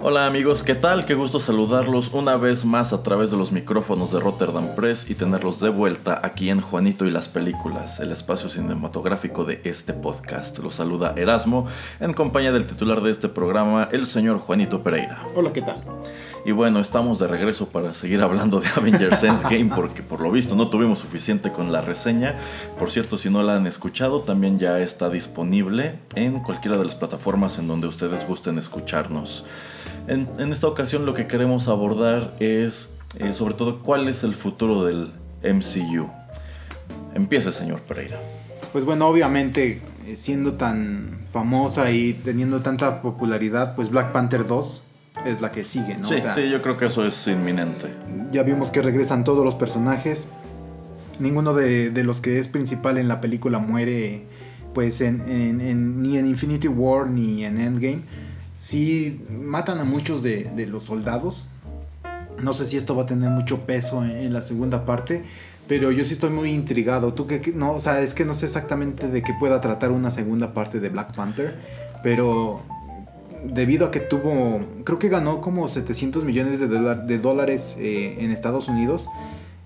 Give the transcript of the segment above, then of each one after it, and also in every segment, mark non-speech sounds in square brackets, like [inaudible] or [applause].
Hola amigos, ¿qué tal? Qué gusto saludarlos una vez más a través de los micrófonos de Rotterdam Press y tenerlos de vuelta aquí en Juanito y las Películas, el espacio cinematográfico de este podcast. Los saluda Erasmo en compañía del titular de este programa, el señor Juanito Pereira. Hola, ¿qué tal? Y bueno, estamos de regreso para seguir hablando de Avengers Endgame porque por lo visto no tuvimos suficiente con la reseña. Por cierto, si no la han escuchado, también ya está disponible en cualquiera de las plataformas en donde ustedes gusten escucharnos. En, en esta ocasión lo que queremos abordar es eh, sobre todo cuál es el futuro del MCU. Empiece, señor Pereira. Pues bueno, obviamente, eh, siendo tan famosa y teniendo tanta popularidad, pues Black Panther 2 es la que sigue, ¿no? Sí, O sea, sí, yo creo que eso es inminente. ya vimos que regresan todos los personajes. Ninguno de, de los que es principal en la película muere, pues, en, en- en- ni en Infinity War ni en Endgame. Sí, matan a muchos de, de los soldados. No sé si esto va a tener mucho peso en, en la segunda parte, pero yo sí estoy muy intrigado. Tú que no, o sea, es que no sé exactamente de qué pueda tratar una segunda parte de Black Panther, pero debido a que tuvo, creo que ganó como 700 millones de, dola- de dólares eh, en Estados Unidos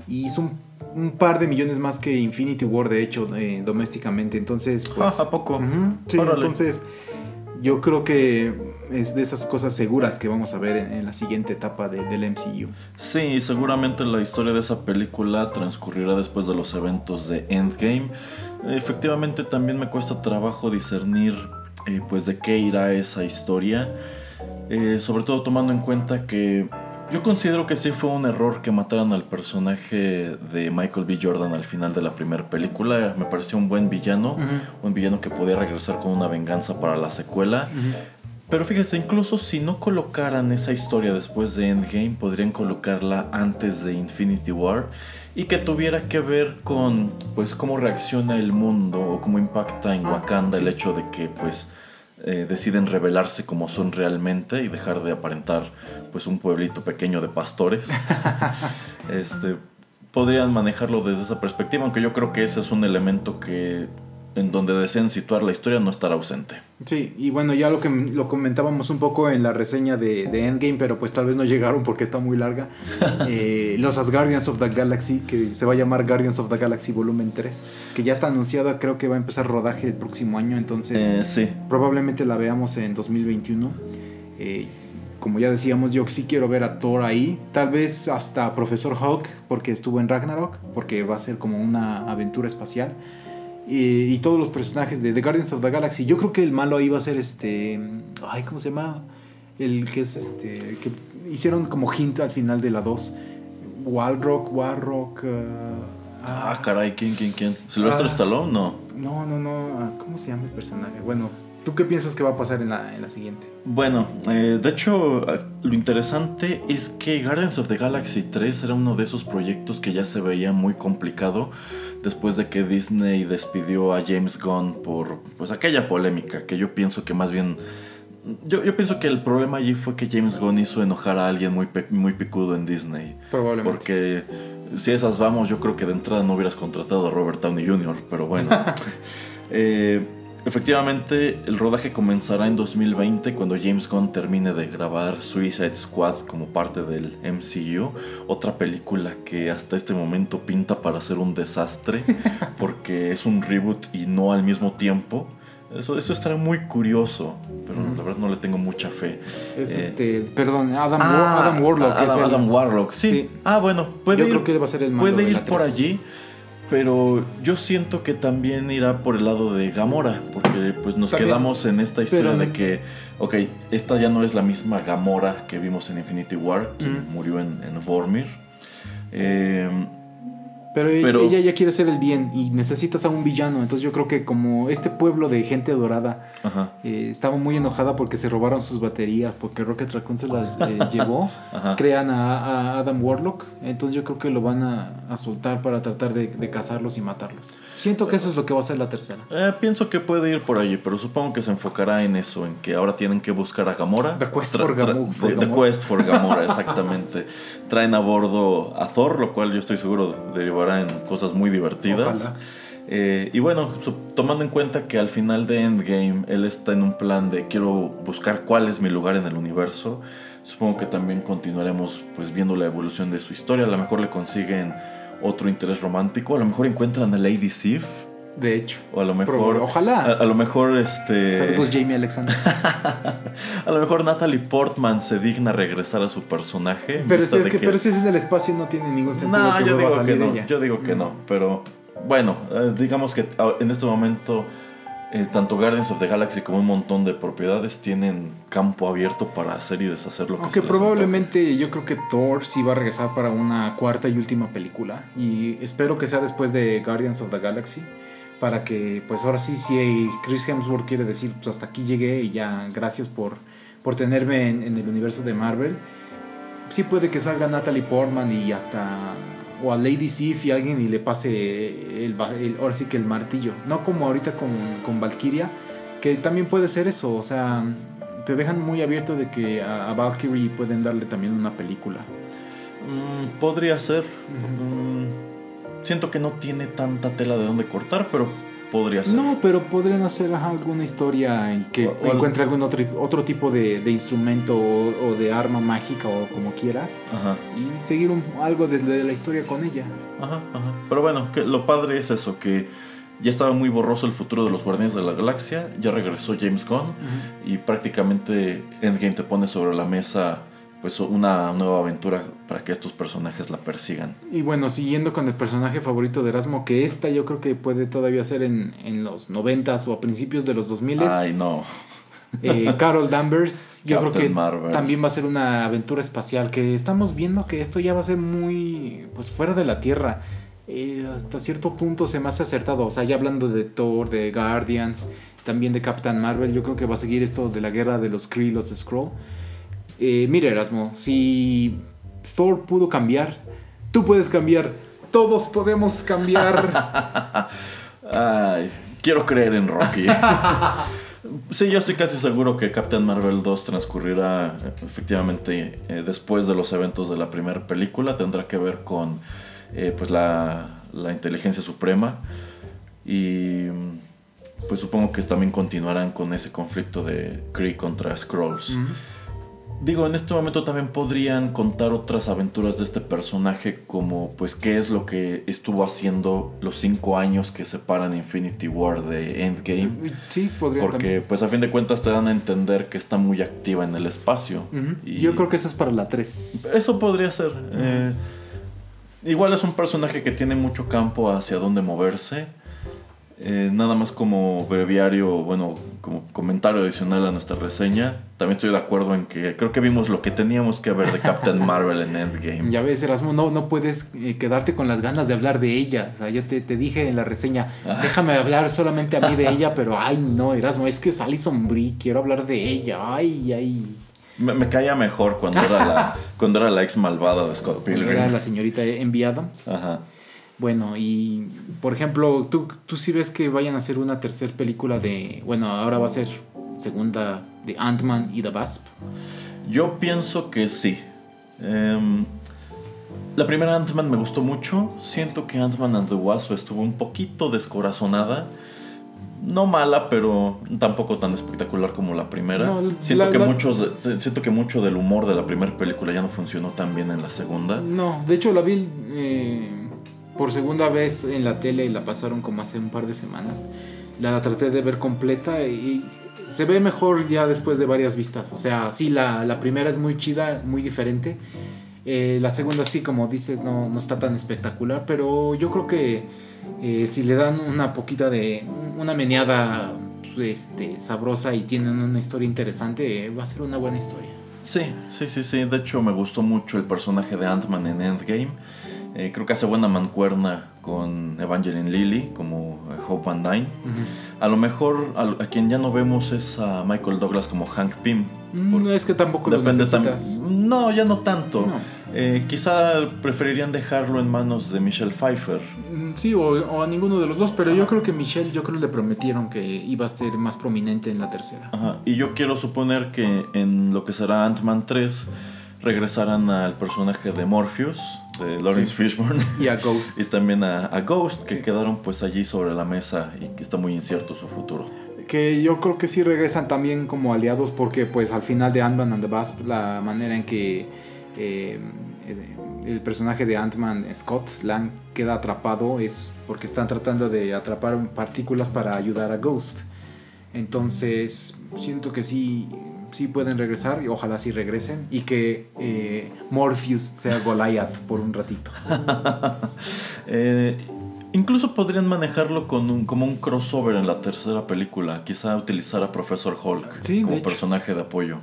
y hizo un, un par de millones más que Infinity War, de hecho, eh, domésticamente. Entonces, pues... Ah, [laughs] ¿a poco? Sí, entonces yo creo que es de esas cosas seguras que vamos a ver en, la siguiente etapa de- del MCU. Sí, seguramente la historia de esa película transcurrirá después de los eventos de Endgame. Efectivamente también me cuesta trabajo discernir eh, pues de qué irá esa historia. Eh, sobre todo tomando en cuenta que yo considero que sí fue un error que mataran al personaje de Michael B. Jordan al final de la primera película. Me pareció un buen villano, un villano que podía regresar con una venganza para la secuela. Pero fíjese, incluso si no colocaran esa historia después de Endgame, podrían colocarla antes de Infinity War y que tuviera que ver con pues cómo reacciona el mundo o cómo impacta en Ah, Wakanda el hecho de que pues eh, deciden revelarse como son realmente y dejar de aparentar pues un pueblito pequeño de pastores. [laughs] este podrían manejarlo desde esa perspectiva, aunque yo creo que ese es un elemento que en donde deseen situar la historia no estará ausente. Sí, y bueno, ya lo que lo comentábamos un poco en la reseña de, de Endgame, pero pues tal vez no llegaron porque está muy larga. [laughs] Eh, los Asgardians of the Galaxy, que se va a llamar Guardians of the Galaxy Volumen 3, que ya está anunciada, creo que va a empezar rodaje el próximo año, entonces Eh, sí. probablemente la veamos en 2021. Eh, como ya decíamos, yo sí quiero ver a Thor ahí, tal vez hasta Profesor Hulk, porque estuvo en Ragnarok, porque va a ser como una aventura espacial. Y, y todos los personajes de The Guardians of the Galaxy. Yo creo que el malo ahí va a ser este. Ay, ¿cómo se llama? El que es este. Que hicieron como hint al final de la 2. Walrock, Warrock. uh, Ah, caray, ¿quién, quién, quién? ¿Sylvester Ah. Stallone? No. No, no, no. ah, ¿Cómo se llama el personaje? Bueno, ¿tú qué piensas que va a pasar en la, en la siguiente? Bueno, eh, de hecho, eh, lo interesante es que Guardians of the Galaxy 3 era uno de esos proyectos que ya se veía muy complicado después de que Disney despidió a James Gunn por pues aquella polémica que yo pienso que más bien yo, yo pienso que el problema allí fue que James Gunn hizo enojar a alguien muy, muy picudo en Disney. Probablemente. Porque si esas vamos, yo creo que de entrada no hubieras contratado a Robert Downey Jr., pero bueno. [laughs] Eh, efectivamente, el rodaje comenzará en 2020 cuando James Gunn termine de grabar Suicide Squad como parte del MCU, otra película que hasta este momento pinta para ser un desastre [laughs] porque es un reboot y no al mismo tiempo. Eso, eso estará muy curioso, pero la verdad no le tengo mucha fe. Es Eh, este, perdón, Adam, ah, War- Adam Warlock. es Adam, el- Adam Warlock, sí. Sí. Ah, bueno, puede Yo ir, creo que va a ser el malo puede de ir por allí, pero yo siento que también irá por el lado de Gamora, porque pues nos También. quedamos en esta historia Pero de que, ok, esta ya no es la misma Gamora que vimos en Infinity War, que Mm. murió en, en Vormir. Eh, Pero, e- Pero- ella ya quiere hacer el bien y necesitas a un villano. Entonces yo creo que como este pueblo de gente dorada eh, estaba muy enojada porque se robaron sus baterías, porque Rocket Raccoon se las eh, [laughs] llevó, Ajá. crean a, a Adam Warlock. Entonces yo creo que lo van a, a soltar para tratar de, de cazarlos y matarlos. Siento que eso es lo que va a ser la tercera. Eh, pienso que puede ir por allí, pero supongo que se enfocará en eso, en que ahora tienen que buscar a Gamora. The Quest for Gamu- for The- The Gamora. Quest for Gamora, exactamente. [laughs] Traen a bordo a Thor, lo cual yo estoy seguro derivará en cosas muy divertidas. Eh, y bueno, tomando en cuenta que al final de Endgame él está en un plan de quiero buscar cuál es mi lugar en el universo, supongo que también continuaremos pues viendo la evolución de su historia. A lo mejor le consiguen otro interés romántico, a lo mejor encuentran a Lady Sif. De hecho. O a lo mejor. Ojalá. A, a lo mejor este. Saludos Jamie Alexander. [laughs] A lo mejor Natalie Portman se digna regresar a su personaje. Pero si, es que, pero si es en el espacio no tiene ningún sentido No, que yo a digo que no. ella. Yo digo que no. Pero bueno, eh, digamos que ah, en este momento. eh, tanto Guardians of the Galaxy como un montón de propiedades tienen campo abierto para hacer y deshacer lo que Aunque se les probablemente yo creo que Thor sí va a regresar para una cuarta y última película. Y espero que sea después de Guardians of the Galaxy. Para que, pues ahora sí, si Chris Hemsworth quiere decir, pues hasta aquí llegué y ya, gracias por, por tenerme en, en el universo de Marvel. Sí puede que salga Natalie Portman y hasta. O a Lady Sif y alguien y le pase el, el- ahora sí que el martillo. No como ahorita con, con Valkyria, que también puede ser eso. O sea, te dejan muy abierto de que a, a Valkyrie pueden darle también una película. Mm, podría ser. Mm, siento que no tiene tanta tela de dónde cortar, pero podría ser. No, pero podrían hacer ajá, alguna historia y que O- encuentre algún otro, otro tipo de, de instrumento o, o de arma mágica o como quieras. Ajá. Y seguir un- algo desde la historia con ella. Ajá, ajá. Pero bueno, que lo padre es eso, que ya estaba muy borroso el futuro de los Guardianes de la Galaxia, ya regresó James Gunn y prácticamente Endgame te pone sobre la mesa pues una nueva aventura para que estos personajes la persigan. Y bueno, siguiendo con el personaje favorito de Erasmo, que esta yo creo que puede todavía ser en, en los 90s o a principios de los 2000 Ay, no. Eh, Carol Danvers, yo creo que Marvel. también va a ser una aventura espacial, que estamos viendo que esto ya va a ser muy, pues fuera de la Tierra. Eh, hasta cierto punto se me hace acertado, o sea, ya hablando de Thor, de Guardians, también de Captain Marvel, yo creo que va a seguir esto de la guerra de los Kree y los Skrull. Eh, mira Erasmo, si Thor pudo cambiar, tú puedes cambiar, todos podemos cambiar. [laughs] Ay, quiero creer en Rocky. [laughs] Sí, yo estoy casi seguro que Captain Marvel 2 transcurrirá efectivamente eh, después de los eventos de la primera película. Tendrá que ver con eh, pues la, la inteligencia suprema. Y pues supongo que también continuarán con ese conflicto de Kree contra Skrulls. Digo, en este momento también podrían contar otras aventuras de este personaje como pues qué es lo que estuvo haciendo los cinco años que separan Infinity War de Endgame. sí, podría Porque pues a fin de cuentas te dan a entender que está muy activa en el espacio. Y Yo creo que esa es para la 3. eso podría ser. eh, igual es un personaje que tiene mucho campo hacia dónde moverse. Eh, nada más como breviario, bueno, como comentario adicional a nuestra reseña. También estoy de acuerdo en que creo que vimos lo que teníamos que ver de Captain [laughs] Marvel en Endgame. Ya ves, Erasmo, no, no puedes eh, quedarte con las ganas de hablar de ella. O sea, yo te, te dije en la reseña, déjame hablar solamente a mí de [laughs] ella, pero ay, no, Erasmo, es que es Alison Brie, quiero hablar de ella. Ay, ay. Me, me caía mejor cuando era la, [laughs] cuando era la ex malvada de Scott Era Pilgrim. la señorita Envy Adams. Ajá. Bueno, y por ejemplo, ¿tú, tú sí ves que vayan a hacer una tercera película de. Bueno, ahora va a ser segunda de Ant-Man y The Wasp. Yo pienso que sí. Em, la primera Ant-Man me gustó mucho. Siento que Ant-Man and the Wasp estuvo un poquito descorazonada. No mala, pero tampoco tan espectacular como la primera. No, siento, la- que la- muchos siento que mucho del humor de la primera película ya no funcionó tan bien en la segunda. No, de hecho la vi eh, por segunda vez en la tele y la pasaron como hace un par de semanas. la traté de ver completa y se ve mejor ya después de varias vistas. O sea, sí, la, la primera es muy chida, muy diferente. Eh, la segunda sí, como dices, no, no, está tan espectacular, pero yo creo que eh, si le dan una poquita de... una meneada pues, este, sabrosa y tienen una historia interesante, va a ser una buena historia. Sí, sí, sí, sí. De hecho, me gustó mucho el personaje de Ant-Man en Endgame. Eh, creo que hace buena mancuerna con Evangeline Lilly como Hope Van Dyne. A lo mejor a, quien ya no vemos es a Michael Douglas como Hank Pym. No mm, es que tampoco lo necesitas. No, ya no tanto. Eh, quizá preferirían dejarlo en manos de Michelle Pfeiffer. Mm, sí, o, a ninguno de los dos, pero yo creo que Michelle, yo creo que le prometieron que iba a ser más prominente en la tercera. Ajá. Y yo quiero suponer que en lo que será Ant-Man 3 regresarán al personaje de Morpheus, de Lawrence Fishburne. Y a Ghost. [laughs] y también a, Ghost, que quedaron pues allí sobre la mesa y que está muy incierto su futuro. Que yo creo que sí regresan también como aliados porque pues al final de Ant-Man and the Wasp la manera en que eh, el personaje de Ant-Man, Scott Lang, queda atrapado es porque están tratando de atrapar partículas para ayudar a Ghost. Entonces siento que sí sí pueden regresar y ojalá sí regresen y que eh, Morpheus sea Goliath por un ratito. [laughs] Eh, incluso podrían manejarlo con un, como un crossover en la tercera película, quizá utilizar a Professor Hulk como personaje de apoyo.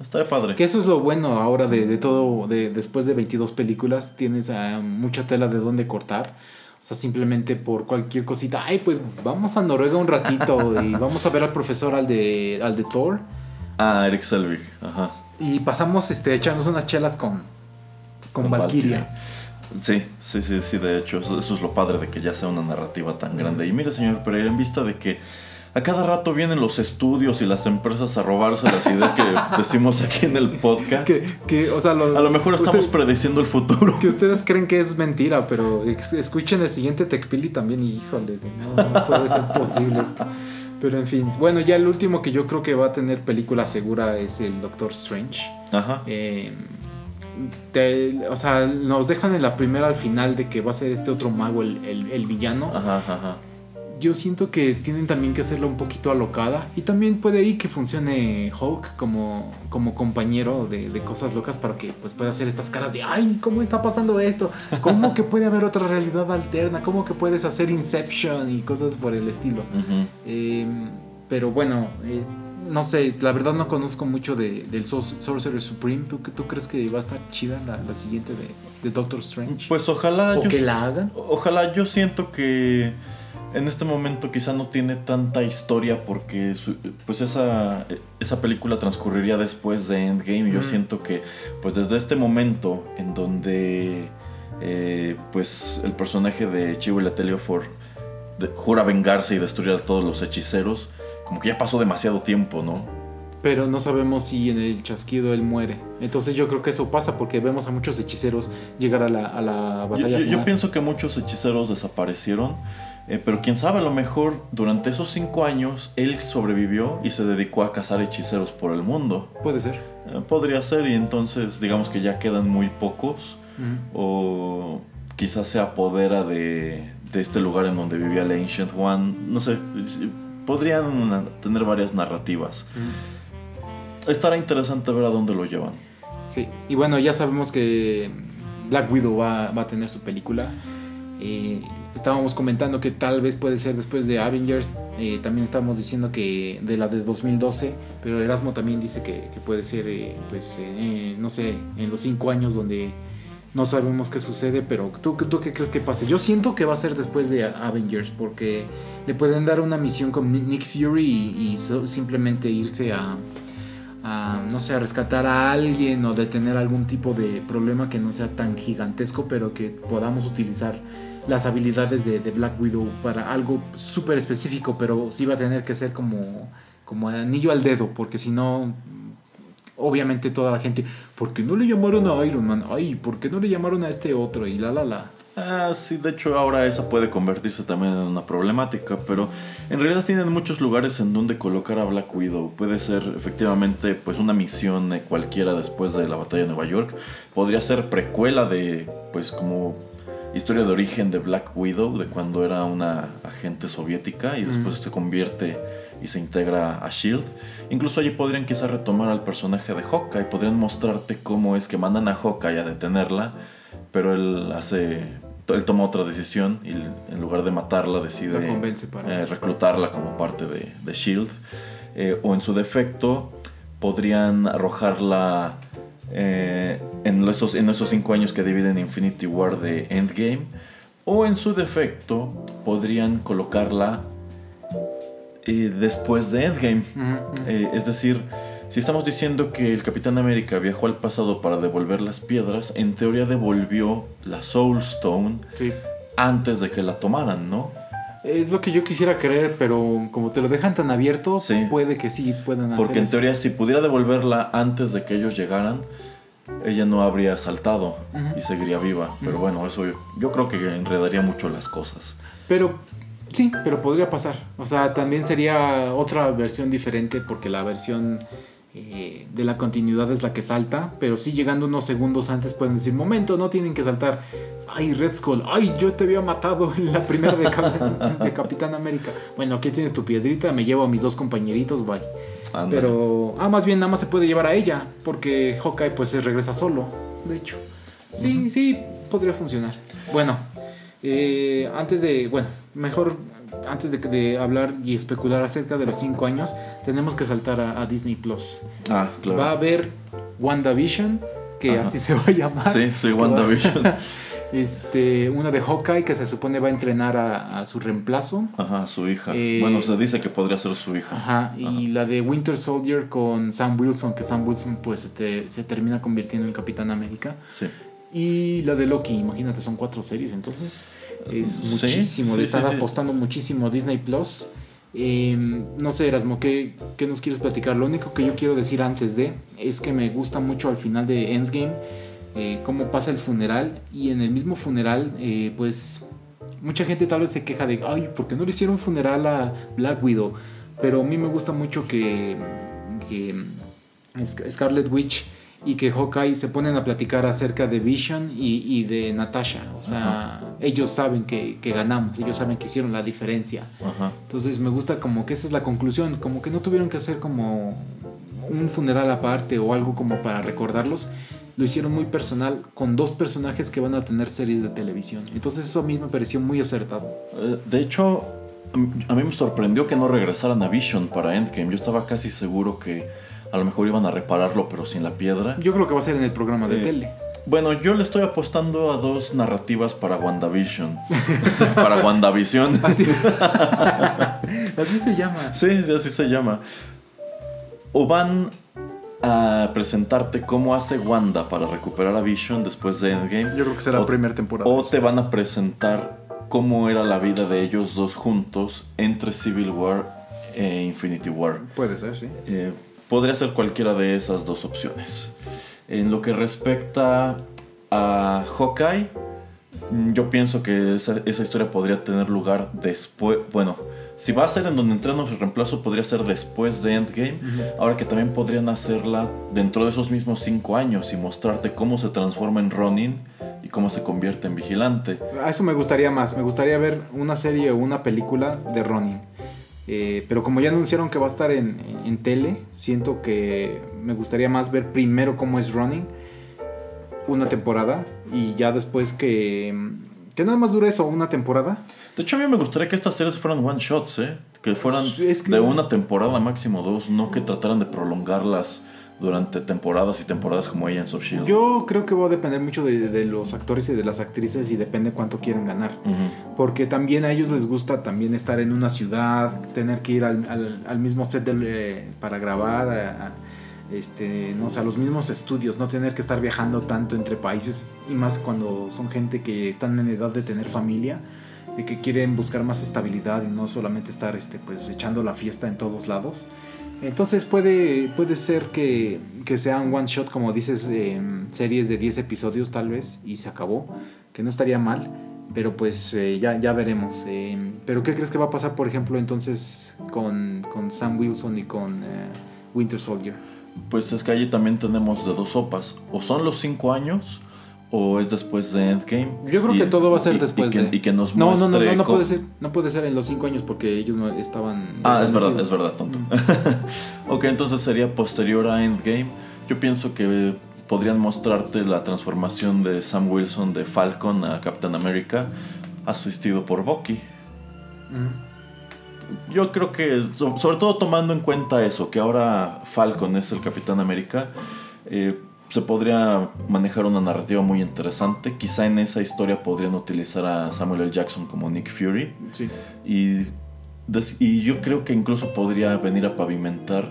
Estaría padre. Que eso es lo bueno ahora de, todo, de, después de 22 películas, tienes ah, mucha tela de dónde cortar. O sea, simplemente por cualquier cosita. Ay, pues vamos a Noruega un ratito y vamos a ver al profesor al de, al de Thor. Ah, Eric Selvig, ajá. Y pasamos este, echándonos unas chelas con, con, Valkyria. Sí, sí, sí, sí, de hecho, eso, es lo padre de que ya sea una narrativa tan grande. Y mire, señor Pereira, en vista de que a cada rato vienen los estudios y las empresas a robarse las ideas que [laughs] decimos aquí en el podcast. Que, o sea, a lo mejor estamos prediciendo el futuro. Que ustedes creen que es mentira, pero escuchen el siguiente TechPili también y híjole, no puede ser posible esto. [laughs] Pero en fin, bueno, ya el último que yo creo que va a tener película segura es el Doctor Strange. Ajá. Eh, o sea, nos dejan en la primera al final de que va a ser este otro mago el, el villano. Ajá, ajá yo siento que tienen también que hacerlo un poquito alocada. Y también puede ir que funcione Hulk como, como compañero de, cosas locas para que pues, pueda hacer estas caras de, ay, ¿cómo está pasando esto? ¿Cómo que puede haber otra realidad alterna? ¿Cómo que puedes hacer Inception y cosas por el estilo? Em, pero bueno, eh, no sé, la verdad no conozco mucho de, del Sorcerer Supreme. ¿Tú, ¿Tú crees que va a estar chida la, siguiente de, Doctor Strange? Pues ojalá. O que la hagan. Ojalá, yo siento que en este momento quizá no tiene tanta historia porque pues esa, esa película transcurriría después de Endgame y yo siento que pues desde este momento en donde eh, pues el personaje de Chiwetel Ejiofor jura vengarse y destruir a todos los hechiceros como que ya pasó demasiado tiempo, ¿no? Pero no sabemos si en el chasquido él muere. Entonces yo creo que eso pasa porque vemos a muchos hechiceros llegar a la, a la batalla final. Yo pienso que muchos hechiceros desaparecieron eh, pero quién sabe, a lo mejor durante esos cinco años él sobrevivió y se dedicó a cazar hechiceros por el mundo. Puede ser. Eh, podría ser y entonces digamos que ya quedan muy pocos. O quizás se apodera de, de, este lugar en donde vivía el Ancient One. No sé, podrían tener varias narrativas. Estará interesante ver a dónde lo llevan. Sí, y bueno, ya sabemos que Black Widow va, va a tener su película. Eh, estábamos comentando que tal vez puede ser después de Avengers. Eh, también estábamos diciendo que de la de 2012. Pero Erasmo también dice que, puede ser, eh, pues, no sé, en los cinco años donde no sabemos qué sucede. Pero ¿tú, ¿tú qué crees que pase? Yo siento que va a ser después de Avengers. Porque le pueden dar una misión con Nick Fury y, simplemente irse a, a, no sé, a rescatar a alguien o detener algún tipo de problema que no sea tan gigantesco, pero que podamos utilizar las habilidades de, Black Widow para algo súper específico, pero sí va a tener que ser como, como anillo al dedo, porque si no, obviamente toda la gente, ¿por qué no le llamaron a Iron Man? Ay, ¿por qué no le llamaron a este otro? Y la la la. Ah, sí, de hecho ahora esa puede convertirse también en una problemática, pero en realidad tienen muchos lugares en donde colocar a Black Widow. Puede ser efectivamente pues una misión cualquiera después de la batalla de Nueva York. Podría ser precuela de pues como historia de origen de Black Widow, de cuando era una agente soviética y después se convierte y se integra a Shield. Incluso allí podrían quizás retomar al personaje de Hawkeye, podrían mostrarte cómo es que mandan a Hawkeye a detenerla, pero él hace él toma otra decisión y en lugar de matarla decide eh, reclutarla como parte de, de Shield. Eh, o en su defecto podrían arrojarla eh, en, esos, en esos cinco años que dividen Infinity War de Endgame. O en su defecto podrían colocarla eh, después de Endgame. Eh, es decir, si estamos diciendo que el Capitán América viajó al pasado para devolver las piedras, en teoría devolvió la Soul Stone antes de que la tomaran, ¿no? Es lo que yo quisiera creer, pero como te lo dejan tan abierto, puede que sí puedan hacer Porque en teoría, si pudiera devolverla antes de que ellos llegaran, ella no habría saltado y seguiría viva. Pero bueno, eso yo, creo que enredaría mucho las cosas. Pero sí, pero podría pasar. O sea, también sería otra versión diferente porque la versión eh, de la continuidad es la que salta, pero sí llegando unos segundos antes pueden decir, momento, no tienen que saltar. Ay, Red Skull, ay, yo te había matado en la primera de, [laughs] de Capitán América. Bueno, aquí tienes tu piedrita, me llevo a mis dos compañeritos, bye. Pero, ah, más bien nada más se puede llevar a ella, porque Hawkeye pues se regresa solo, de hecho. Sí, sí, podría funcionar. Bueno, eh, antes de, bueno, mejor antes de, hablar y especular acerca de los cinco años, tenemos que saltar a, Disney Plus. Ah, claro. Va a haber WandaVision, que así se va a llamar. Sí, soy WandaVision. [laughs] este, una de Hawkeye que se supone va a entrenar a, su reemplazo. Ajá, su hija. Eh, bueno, se dice que podría ser su hija. Ajá, y la de Winter Soldier con Sam Wilson, que Sam Wilson pues se, se termina convirtiendo en Capitán América. Sí. Y la de Loki, imagínate, son cuatro series entonces. Es muchísimo, le están apostando muchísimo Disney Plus. Em, no sé, Erasmo, ¿qué, ¿qué, nos quieres platicar? Lo único que yo quiero decir antes de es que me gusta mucho al final de Endgame eh, cómo pasa el funeral y en el mismo funeral, eh, pues mucha gente tal vez se queja de, ay, ¿por qué no le hicieron funeral a Black Widow? Pero a mí me gusta mucho que, que Scarlet Witch y que Hawkeye se ponen a platicar acerca de Vision y, de Natasha. O sea, ellos saben que, ganamos, ellos saben que hicieron la diferencia. Entonces me gusta como que esa es la conclusión, como que no tuvieron que hacer como un funeral aparte o algo como para recordarlos. Lo hicieron muy personal con dos personajes que van a tener series de televisión. Entonces eso a mí me pareció muy acertado. Eh, de hecho, a mí me sorprendió que no regresaran a Vision para Endgame. Yo estaba casi seguro que a lo mejor iban a repararlo, pero sin la piedra. Yo creo que va a ser en el programa de eh, tele. Bueno, yo le estoy apostando a dos narrativas para WandaVision. [laughs] para WandaVision. [laughs] Así, así se llama. Sí, sí, así se llama. O van a presentarte cómo hace Wanda para recuperar a Vision después de Endgame. Yo creo que será la primera temporada. O te van a presentar cómo era la vida de ellos dos juntos entre Civil War e Infinity War. Puede ser, sí. Eh, podría ser cualquiera de esas dos opciones. En lo que respecta a Hawkeye, yo pienso que esa, historia podría tener lugar después. Bueno, si va a ser en donde entrenos el reemplazo, podría ser después de Endgame. Ahora que también podrían hacerla dentro de esos mismos cinco años y mostrarte cómo se transforma en Ronin y cómo se convierte en vigilante. A eso me gustaría más. Me gustaría ver una serie o una película de Ronin. Eh, pero como ya anunciaron que va a estar en, tele, siento que me gustaría más ver primero cómo es Running, una temporada, y ya después que... Que nada más dure eso, una temporada. De hecho, a mí me gustaría que estas series fueran one shots, ¿eh? Que fueran de una temporada, máximo dos, no que trataran de prolongarlas durante temporadas y temporadas como Agents of Shield. Yo creo que va a depender mucho de, los actores y de las actrices y depende cuánto quieren ganar. Porque también a ellos les gusta también estar en una ciudad, tener que ir al, mismo set para grabar, este, no sé, a los mismos estudios, no tener que estar viajando tanto entre países y más cuando son gente que están en edad de tener familia de que quieren buscar más estabilidad y no solamente estar este, pues, echando la fiesta en todos lados. Entonces puede, puede ser que, que sea un one shot, como dices, series de 10 episodios tal vez, y se acabó, que no estaría mal, pero pues eh, ya, ya veremos. Eh, pero ¿qué crees que va a pasar, por ejemplo, entonces con, con Sam Wilson y con eh, Winter Soldier? Pues es que allí también tenemos de dos sopas, o son los 5 años, o es después de Endgame. Yo creo que todo va a ser después y que, de. Y que nos no, muestre no, no, no, no puede ser. No puede ser en los cinco años porque ellos no estaban. Ah, es verdad, es verdad, tonto. [laughs] ok, entonces sería posterior a Endgame. Yo pienso que podrían mostrarte la transformación de Sam Wilson de Falcon a Captain America, asistido por Bucky. Yo creo que, so- sobre todo tomando en cuenta eso, que ahora Falcon es el Capitán América, eh, se podría manejar una narrativa muy interesante. Quizá en esa historia podrían utilizar a Samuel L. Jackson como Nick Fury. Sí. Y, y yo creo que incluso podría venir a pavimentar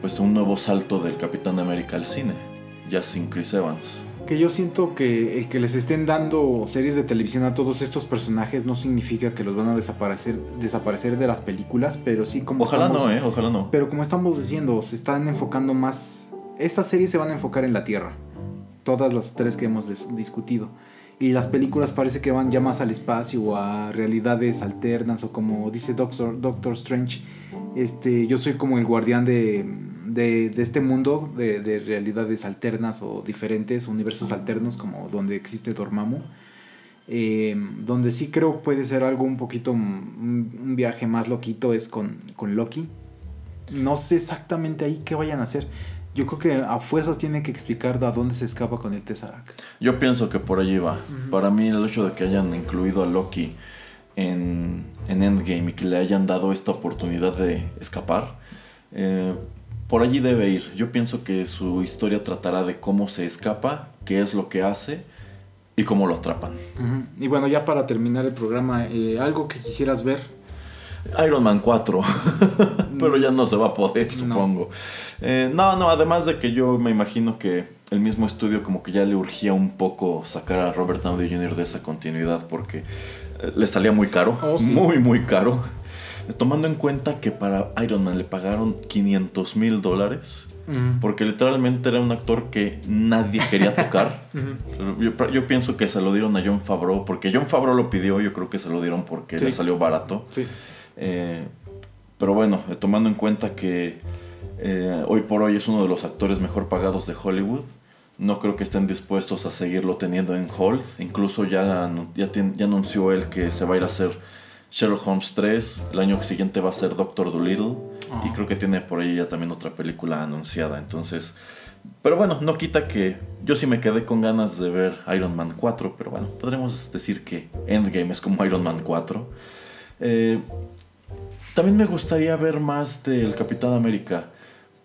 pues un nuevo salto del Capitán América al cine, ya sin Chris Evans. Que yo siento que el que les estén dando series de televisión a todos estos personajes no significa que los van a desaparecer, desaparecer de las películas, pero sí como Ojalá estamos- no, ¿eh? Ojalá no. Pero como estamos diciendo, se están enfocando más. Estas series se van a enfocar en la Tierra. Todas las tres que hemos dis- discutido. Y las películas parece que van ya más al espacio o a realidades alternas o como dice Doctor, Doctor Strange, este, yo soy como el guardián de, de, este mundo de, de realidades alternas o diferentes, universos alternos como donde existe Dormammu. Eh, donde sí creo puede ser algo un poquito, un, un viaje más loquito es con, con Loki. No sé exactamente ahí qué vayan a hacer. Yo creo que a fuerzas tienen que explicar a dónde se escapa con el Tesseract. Yo pienso que por allí va. Para mí el hecho de que hayan incluido a Loki en, en Endgame y que le hayan dado esta oportunidad de escapar, eh, por allí debe ir. Yo pienso que su historia tratará de cómo se escapa, qué es lo que hace y cómo lo atrapan. Y bueno, ya para terminar el programa, eh, algo que quisieras ver. Iron Man 4, [laughs] pero ya no se va a poder, No. supongo. Eh, no, no, además de que yo me imagino que el mismo estudio como que ya le urgía un poco sacar a Robert Downey Jr. de esa continuidad porque eh, le salía muy caro, Oh, sí. muy, muy caro. Eh, Tomando en cuenta que para Iron Man le pagaron 500 mil dólares, porque literalmente era un actor que nadie quería tocar. [laughs] yo, yo pienso que se lo dieron a John Favreau, porque John Favreau lo pidió, yo creo que se lo dieron porque Sí. le salió barato. Sí. Eh, pero bueno, eh, tomando en cuenta que eh, hoy por hoy es uno de los actores mejor pagados de Hollywood, no creo que estén dispuestos a seguirlo teniendo en hold. Incluso ya, ya, anunció él que se va a ir a hacer Sherlock Holmes 3. El año siguiente va a ser Doctor Dolittle. Y Ah. creo que tiene por ahí ya también otra película anunciada. Entonces, pero bueno, no quita que yo sí me quedé con ganas de ver Iron Man 4. Pero bueno, podremos decir que Endgame es como Iron Man 4. Eh, también me gustaría ver más del Capitán América.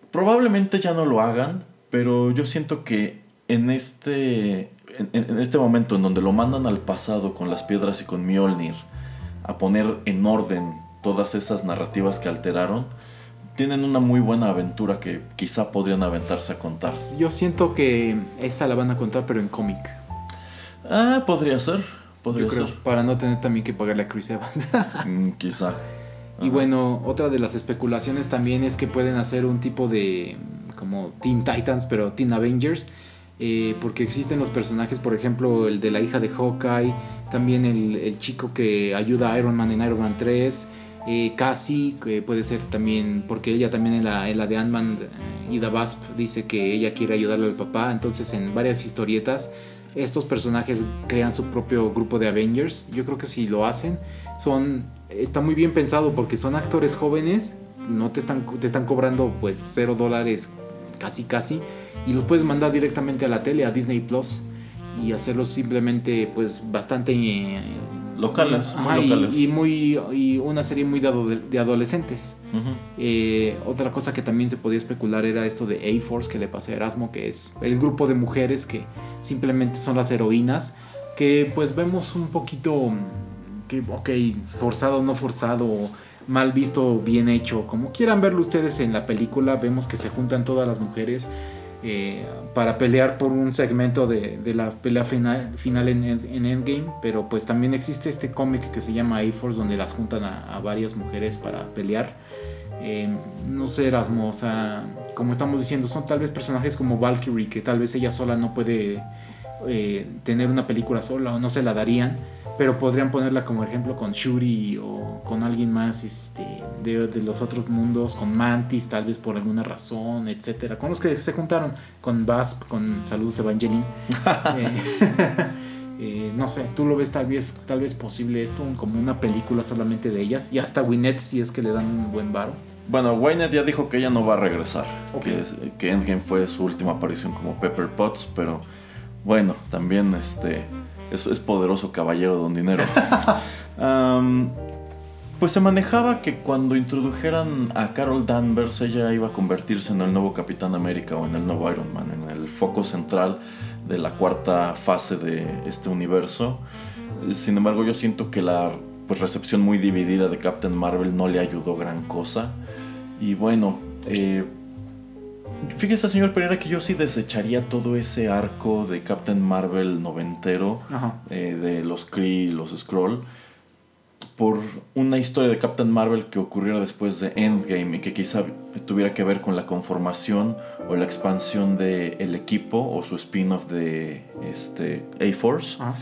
Probablemente ya no lo hagan, pero yo siento que en este, en, en este momento en donde lo mandan al pasado con las piedras y con Mjolnir a poner en orden todas esas narrativas que alteraron, tienen una muy buena aventura que quizá podrían aventarse a contar. Yo siento que esta la van a contar, pero en cómic. Ah, podría ser, podría Yo creo, ser. para no tener también que pagarle a Chris Evans. Mm, quizá. Y bueno, otra de las especulaciones también es que pueden hacer un tipo de como Teen Titans, pero Teen Avengers. eh, porque existen los personajes, por ejemplo, el de la hija de Hawkeye, también el, el chico que ayuda a Iron Man en Iron Man 3, eh, Cassie, que puede ser también, porque ella también en la, en la de Ant-Man, eh, Ida Basp, dice que ella quiere ayudarle al papá, entonces en varias historietas estos personajes crean su propio grupo de Avengers. Yo creo que si lo hacen, son está muy bien pensado porque son actores jóvenes, no te están, te están cobrando pues cero dólares casi casi y los puedes mandar directamente a la tele, a Disney Plus y hacerlos simplemente pues bastante eh, Locales, muy Ajá, locales. Y, muy y una serie muy de, ado- de adolescentes. Eh, otra cosa que también se podía especular era esto de A-Force que le pasé a Erasmo, que es el grupo de mujeres que simplemente son las heroínas, que pues vemos un poquito que, ok, forzado o no forzado, mal visto, bien hecho, como quieran verlo ustedes en la película, vemos que se juntan todas las mujeres eh, para pelear por un segmento de, de la pelea final, final en, en Endgame, pero pues también existe este cómic que se llama A-Force donde las juntan a, a varias mujeres para pelear. Eh, no sé, Erasmo, o sea, como estamos diciendo, son tal vez personajes como Valkyrie, que tal vez ella sola no puede eh, tener una película sola o no se la darían. Pero podrían ponerla como ejemplo con Shuri o con alguien más este, de, de los otros mundos, con Mantis, tal vez por alguna razón, etcétera. Con los que se juntaron, con Basp, con Saludos Evangeline. [laughs] Eh, [laughs] eh, no sé, tú lo ves tal vez, tal vez posible esto como una película solamente de ellas y hasta Winnet si es que le dan un buen varo. Bueno, Wynette ya dijo que ella no va a regresar, que, que Endgame fue su última aparición como Pepper Potts, pero bueno, también este es, es poderoso caballero don dinero. [laughs] Pues se manejaba que cuando introdujeran a Carol Danvers ella iba a convertirse en el nuevo Capitán América o en el nuevo Iron Man, en el foco central de la cuarta fase de este universo. Sin embargo, yo siento que la pues, recepción muy dividida de Captain Marvel no le ayudó gran cosa. Y bueno, eh, fíjese señor Pereira que yo sí desecharía todo ese arco de Captain Marvel noventero, eh, de los Kree, los Skrull, por una historia de Captain Marvel que ocurriera después de Endgame y que quizá tuviera que ver con la conformación o la expansión del el equipo o su spin-off de este, A-Force. Ajá.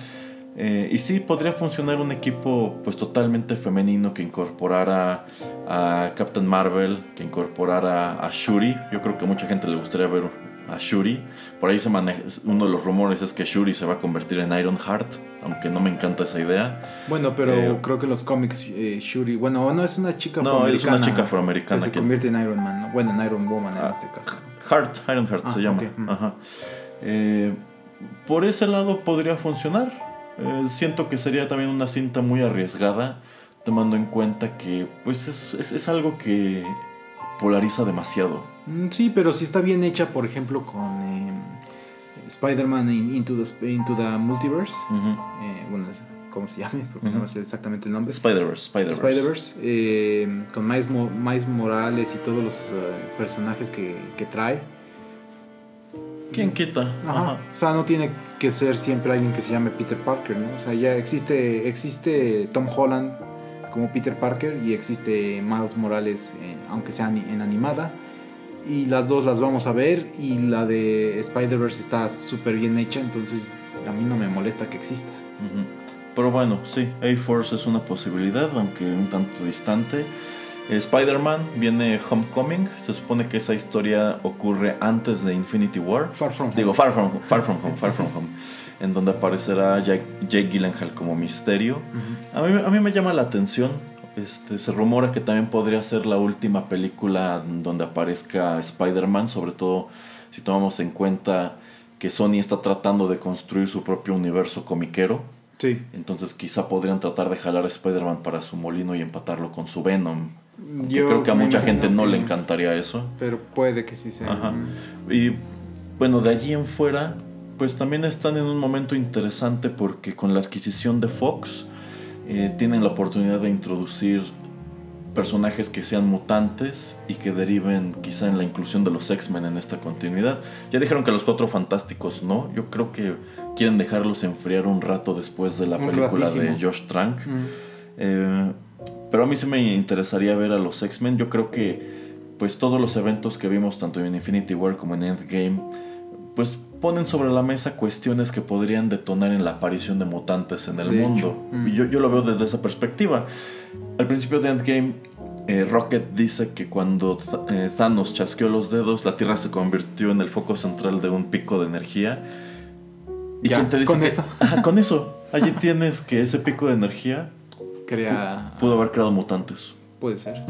Eh, y sí, podría funcionar un equipo pues totalmente femenino que incorporara a Captain Marvel, que incorporara a Shuri. Yo creo que a mucha gente le gustaría ver a Shuri. Por ahí se maneja, uno de los rumores es que Shuri se va a convertir en Iron Heart, aunque no me encanta esa idea. Bueno, pero Eh, creo que los cómics eh, Shuri, bueno, no es una chica No, es afroamericana. una chica afroamericana que se que- convierte en Iron Man, ¿no? Bueno, en Iron Woman en Ah, este caso. Heart, Iron Heart Ah, se llama. ok, mm. Ajá. Eh, por ese lado podría funcionar. Eh, siento que sería también una cinta muy arriesgada, tomando en cuenta que pues es, es- es algo que polariza demasiado. Mm, Sí, pero si está bien hecha, por ejemplo, con eh, Spider-Man in- into, the, into the Multiverse. Eh, bueno, ¿cómo se llame? [laughs] Porque no Ujú. me sé exactamente el nombre. Spider-Verse, Spider-Verse. Eh, con Miles, Mo- Miles Morales y todos los personajes que, que trae. ¿Quién quita? Ajá. Ajá. O sea, no tiene que ser siempre alguien que se llame Peter Parker, ¿no? O sea, ya existe, existe Tom Holland como Peter Parker y existe Miles Morales, eh, aunque sea en animada. Y las dos las vamos a ver y la de Spider-Verse está súper bien hecha, entonces a mí no me molesta que exista. Ujú. Pero bueno, sí, A-Force es una posibilidad, aunque un tanto distante. Eh, Spider-Man viene Homecoming. Se supone que esa historia ocurre antes de Infinity War. Far From Home. Digo, Far From, far from Home, Far From Home. [laughs] En donde aparecerá Jake, Jake Gyllenhaal como misterio. A mí, a mí me llama la atención. Este, se rumora que también podría ser la última película donde aparezca Spider-Man, sobre todo si tomamos en cuenta que Sony está tratando de construir su propio universo comiquero. Sí. Entonces quizá podrían tratar de jalar a Spider-Man para su molino y empatarlo con su Venom. Yo creo que a mucha gente no que- le encantaría eso. Pero puede que sí sea. Ajá. Y bueno, de allí en fuera, pues también están en un momento interesante porque con la adquisición de Fox eh, tienen la oportunidad de introducir personajes que sean mutantes y que deriven quizá en la inclusión de los X-Men en esta continuidad. Ya dijeron que los Cuatro Fantásticos no, yo creo que quieren dejarlos enfriar un rato después de la Un película de. Josh Trank. Mm. Eh, pero a mí sí me interesaría ver a los X-Men. Yo creo que pues todos los eventos que vimos tanto en Infinity War como en Endgame pues ponen sobre la mesa cuestiones que podrían detonar en la aparición de mutantes en el De mundo. mm. Y yo, yo lo veo desde esa perspectiva. Al principio de Endgame eh, Rocket dice que cuando eh, Thanos chasqueó los dedos, la Tierra se convirtió en el foco central de un pico de energía. ¿Y Ya, quién te dice con que- eso. [laughs] Ajá, con eso. Allí tienes que ese pico de energía Crea. pudo haber creado mutantes. Puede ser.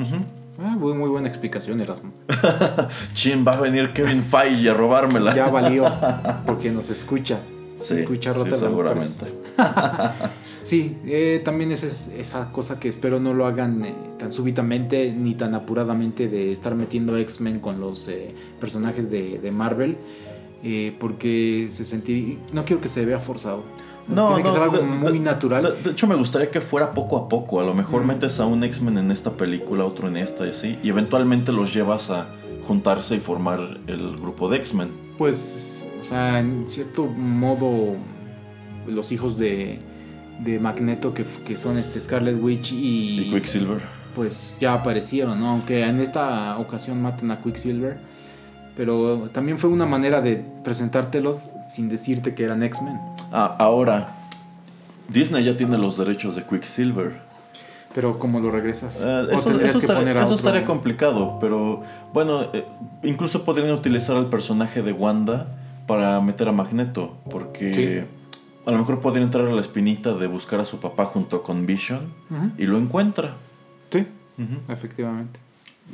Ah, muy, muy buena explicación, Erasmo. [laughs] Chin, va a venir Kevin Feige a robármela. Ya valió. [laughs] Porque nos escucha. Sí, escucha sí, Rotterdam seguramente. [laughs] Sí, eh, también es, es- esa cosa que espero no lo hagan eh, tan súbitamente ni tan apuradamente de estar metiendo X-Men con los eh, personajes de, de Marvel. eh, porque se sentí no quiero que se vea forzado. No, Tiene que no, ser algo de- muy de- natural. De, de hecho, me gustaría que fuera poco a poco. A lo mejor Mm. metes a un X-Men en esta película, otro en esta y así. Y eventualmente los llevas a juntarse y formar el grupo de X-Men. Pues, o sea, en cierto modo, los hijos de, de Magneto, que, que son este Scarlet Witch y, Y Quicksilver. pues ya aparecieron, ¿no? Aunque en esta ocasión matan a Quicksilver. Pero también fue una manera de presentártelos sin decirte que eran X-Men. Ah, ahora, Disney ya tiene los derechos de Quicksilver. Pero ¿cómo lo regresas? Eh, ¿O eso eso que estaría, eso estaría complicado, pero bueno, eh, incluso podrían utilizar al personaje de Wanda para meter a Magneto, porque Sí. a lo mejor podría entrar a la espinita de buscar a su papá junto con Vision y lo encuentra. Sí, Ujú. efectivamente.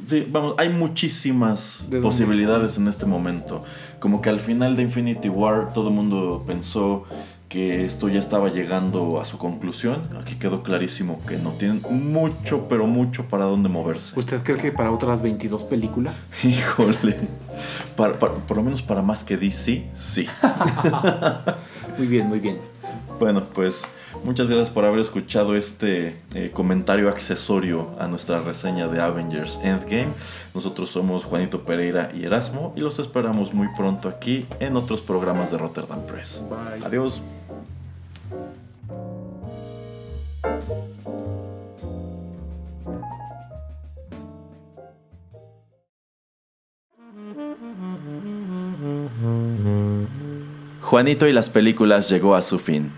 Sí, vamos, hay muchísimas posibilidades en este momento. Como que al final de Infinity War todo el mundo pensó que esto ya estaba llegando a su conclusión. Aquí quedó clarísimo que no tienen mucho, pero mucho para dónde moverse. ¿Usted cree que para otras 22 películas? [laughs] Híjole. Para- para- por lo menos para más que DC, sí. [laughs] Muy bien, muy bien. Bueno, pues muchas gracias por haber escuchado este eh, comentario accesorio a nuestra reseña de Avengers Endgame. Nosotros somos Juanito Pereira y Erasmo y los esperamos muy pronto aquí en otros programas de Rotterdam Press. Bye. Adiós. Juanito y las películas llegó a su fin.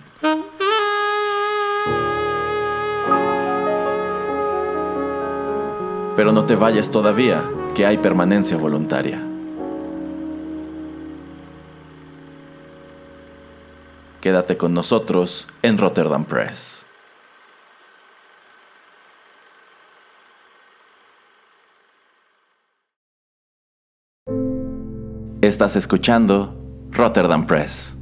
Pero no te vayas todavía, que hay permanencia voluntaria. Quédate con nosotros en Rotterdam Press. Estás escuchando Rotterdam Press.